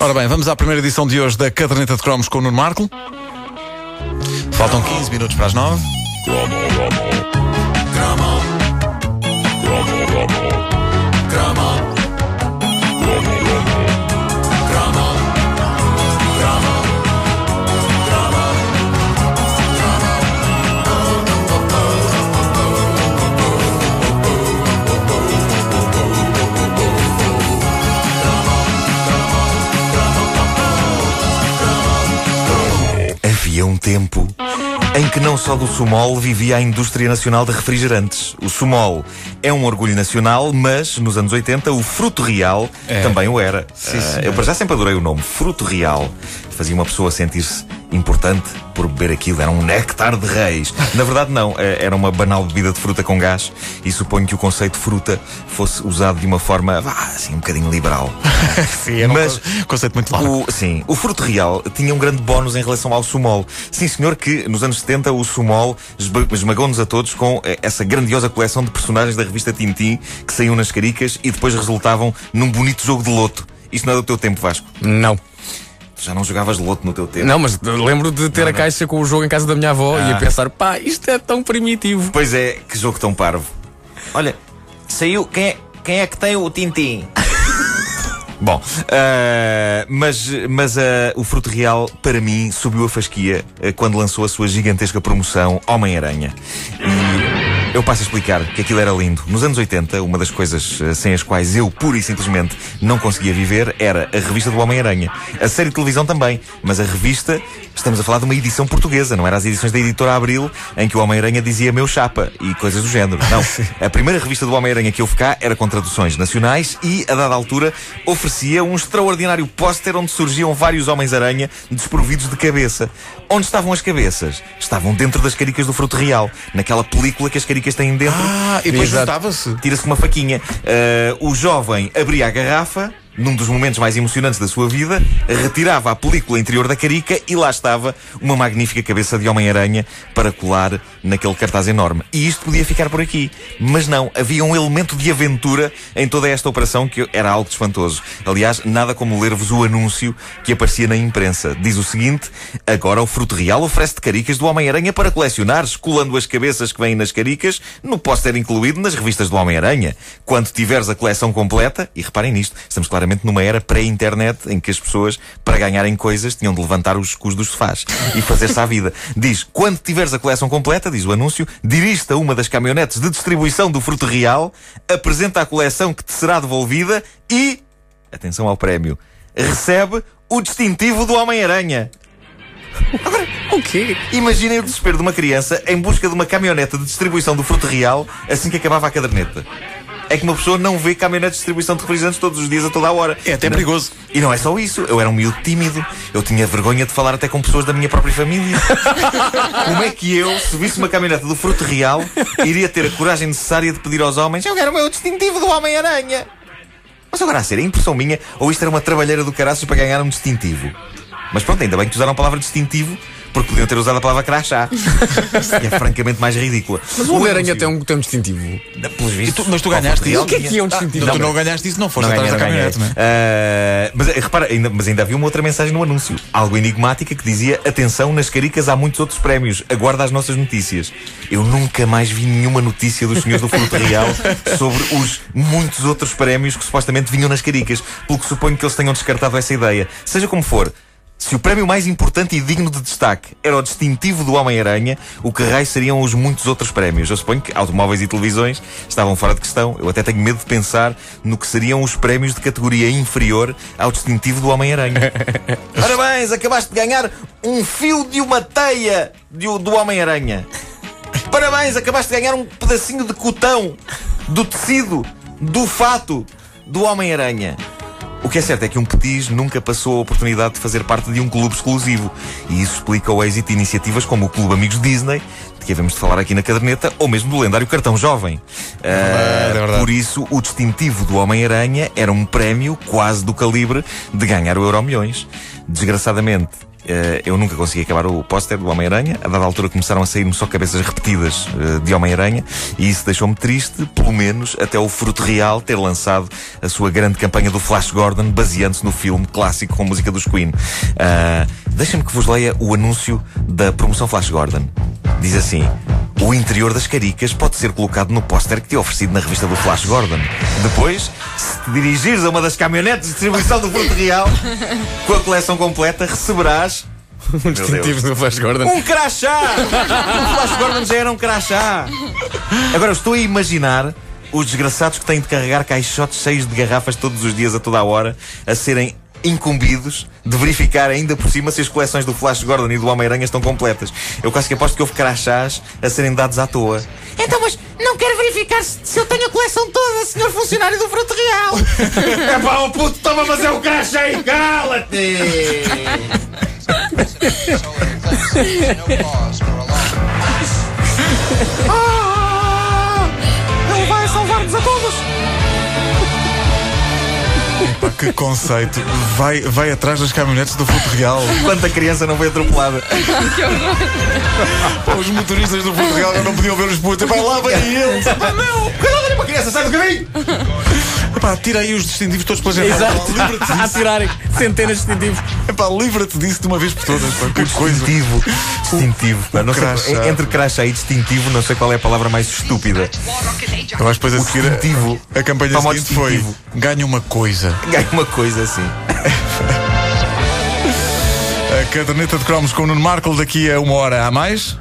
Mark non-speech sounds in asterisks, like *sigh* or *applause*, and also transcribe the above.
Ora bem, vamos à primeira edição de hoje da Caderneta de Cromos com o Nuno Marco. Faltam 15 minutos para as 9. Havia um tempo em que não só do Sumol vivia a indústria nacional de refrigerantes. O Sumol é um orgulho nacional, mas nos anos 80 o Fruto Real É. também o era. Sim, senhor. eu para já sempre adorei o nome, Fruto Real. Fazia uma pessoa sentir-se importante por beber aquilo. Era um néctar de reis. Na verdade, não. Eh, Era uma banal bebida de fruta com gás e suponho que o conceito de fruta fosse usado de uma forma, vá, assim, um bocadinho liberal. *laughs* Sim, é um Mas- con- conceito muito largo. O, sim, o Fruto Real tinha um grande bónus em relação ao Sumol. Sim, senhor, que nos anos 70 o Sumol esmagou-nos a todos com eh, essa grandiosa coleção de personagens da revista Tintim que saíam nas caricas e depois resultavam num bonito jogo de loto. Isto não é do teu tempo, Vasco. Não. Tu já não jogavas loto no teu tempo. Não, mas lembro de ter a caixa com o jogo em casa da minha avó e a pensar, pá, isto é tão primitivo. Pois é, que jogo tão parvo. Olha, saiu. Quem é, quem é que tem o Tintim? *laughs* Bom, ah, mas, mas ah, o Fruto Real, para mim, subiu a fasquia ah, quando lançou a sua gigantesca promoção Homem-Aranha. E eu passo a explicar que aquilo era lindo. Nos anos 80, uma das coisas ah, sem as quais eu, pura e simplesmente, não conseguia viver era a revista do Homem-Aranha. A série de televisão também, mas a revista, estamos a falar de uma edição portuguesa, não era as edições da editora Abril, em que o Homem-Aranha dizia meu chapa e coisas do género. Não. *laughs* A primeira revista do Homem-Aranha que houve cá era com traduções nacionais e, a dada altura, oferecia um extraordinário póster onde surgiam vários Homens-Aranha desprovidos de cabeça. Onde estavam as cabeças? Estavam dentro das caricas do Fruto Real, naquela película que as caricas têm dentro. Ah, e depois juntava-se. Tira-se uma faquinha. Ah, o jovem abria a garrafa, num dos momentos mais emocionantes da sua vida, retirava a película interior da carica e lá estava uma magnífica cabeça de Homem-Aranha para colar naquele cartaz enorme. E isto podia ficar por aqui. Mas não, havia um elemento de aventura em toda esta operação que era algo espantoso. Aliás, nada como ler-vos o anúncio que aparecia na imprensa. Diz o seguinte: agora o Fruto Real oferece-te caricas do Homem-Aranha para colecionares, colando as cabeças que vêm nas caricas no póster incluído nas revistas do Homem-Aranha. Quando tiveres a coleção completa, e reparem nisto, estamos claramente numa era pré-internet em que as pessoas, para ganharem coisas, tinham de levantar os cus dos sofás e fazer-se à vida. Diz, quando tiveres a coleção completa, diz o anúncio, dirige-te a uma das caminhonetes de distribuição do Fruto Real, apresenta a coleção que te será devolvida e, atenção ao prémio, recebe o distintivo do Homem-Aranha. O quê? Imaginem o desespero de uma criança em busca de uma caminhonete de distribuição do Fruto Real assim que acabava a caderneta. É que uma pessoa não vê caminhonetes de distribuição de refrigerantes todos os dias, a toda a hora. É até não- perigoso. E não é só isso. Eu era um miúdo tímido. Eu tinha vergonha de falar até com pessoas da minha própria família. *laughs* Como é que eu, se visse uma caminhonete do Fruto Real, iria ter a coragem necessária de pedir aos homens eu quero o meu distintivo do Homem-Aranha? Mas agora a ser, é impressão minha ou isto era uma trabalheira do caraças para ganhar um distintivo? Mas pronto, ainda bem que usaram a palavra distintivo, porque podiam ter usado a palavra crachá. que é francamente mais ridícula. Mas o Homem-Aranha tem um, tem um distintivo. Pelos vistos, tu- mas tu ganhaste isso? O que é que é um distintivo? Não, tu não ganhaste isso, não foste não atrás ganhei, da caminhonete, não é? Ah, mas eh, repara, ainda, mas ainda havia uma outra mensagem no anúncio. Algo enigmática que dizia: Atenção, nas caricas há muitos outros prémios. Aguarda as nossas notícias. Eu nunca mais vi nenhuma notícia dos senhores do Fruto Real *laughs* sobre os muitos outros prémios que supostamente vinham nas caricas. Pelo que suponho que eles tenham descartado essa ideia. Seja como for. Se o prémio mais importante e digno de destaque era o distintivo do Homem-Aranha, o que raio seriam os muitos outros prémios? Eu suponho que automóveis e televisões estavam fora de questão. Eu até tenho medo de pensar no que seriam os prémios de categoria inferior ao distintivo do Homem-Aranha. *laughs* Parabéns, acabaste de ganhar um fio de uma teia de- do Homem-Aranha. Parabéns, acabaste de ganhar um pedacinho de cotão do tecido, do fato do Homem-Aranha. O que é certo é que um petis nunca passou a oportunidade de fazer parte de um clube exclusivo. E isso explica o êxito de iniciativas como o Clube Amigos Disney, de que havemos de falar aqui na caderneta, ou mesmo do lendário Cartão Jovem. Ah, verdade, é verdade. Por isso, o distintivo do Homem-Aranha era um prémio quase do calibre de ganhar o Euro Milhões. Desgraçadamente, eu nunca consegui acabar o póster do Homem-Aranha. A dada altura começaram a sair-me só cabeças repetidas eh, de Homem-Aranha e isso deixou-me triste, pelo menos até o Fruto Real ter lançado a sua grande campanha do Flash Gordon, baseando-se no filme clássico com música dos Queen. Uh, Deixem-me que vos leia o anúncio da promoção Flash Gordon. Diz assim: o interior das caricas pode ser colocado no póster que te é oferecido na revista do Flash Gordon. Depois, se te dirigires a uma das caminhonetes de distribuição do Fruto Real, com a coleção completa, receberás *laughs* um distintivo do Flash Gordon. Um crachá! o Flash Gordon já era um crachá. Agora, eu estou a imaginar os desgraçados que têm de carregar caixotes cheios de garrafas todos os dias, a toda a hora, a serem incumbidos de verificar ainda por cima se as coleções do Flash Gordon e do Homem-Aranha estão completas. Eu quase que aposto que houve crachás a serem dados à toa. Então, mas não quero verificar se, se eu tenho a coleção toda, senhor funcionário do Fruto Real. *laughs* é pá, o puto, toma, mas é o crachá e cala-te! ah, ele vai salvar-nos a todos. Que conceito. Vai, vai atrás das caminhonetes do Fruto Real. Quanta criança não foi atropelada? Pá, os motoristas do Fruto Real não podiam ver os putos. Vai lá, vem *laughs* eles. Ah, não! Cuidado ali uma criança, sai do caminho! Pá, tira aí os distintivos todos pela janela. Exato. Livra-te A *laughs* tirarem centenas de distintivos. Epá, livra-te disso de uma vez por todas. Pá. Que coisa. Distintivo. Distintivo. pá, não sei- crachá. entre crachá e distintivo, não sei qual é a palavra mais estúpida. Que depois a O seguir a- distintivo. a, campanha Toma o seguinte foi distintivo. ganha uma coisa. Ganha uma coisa assim. *laughs* A caderneta de cromos com o Nuno Marco daqui a uma hora a mais.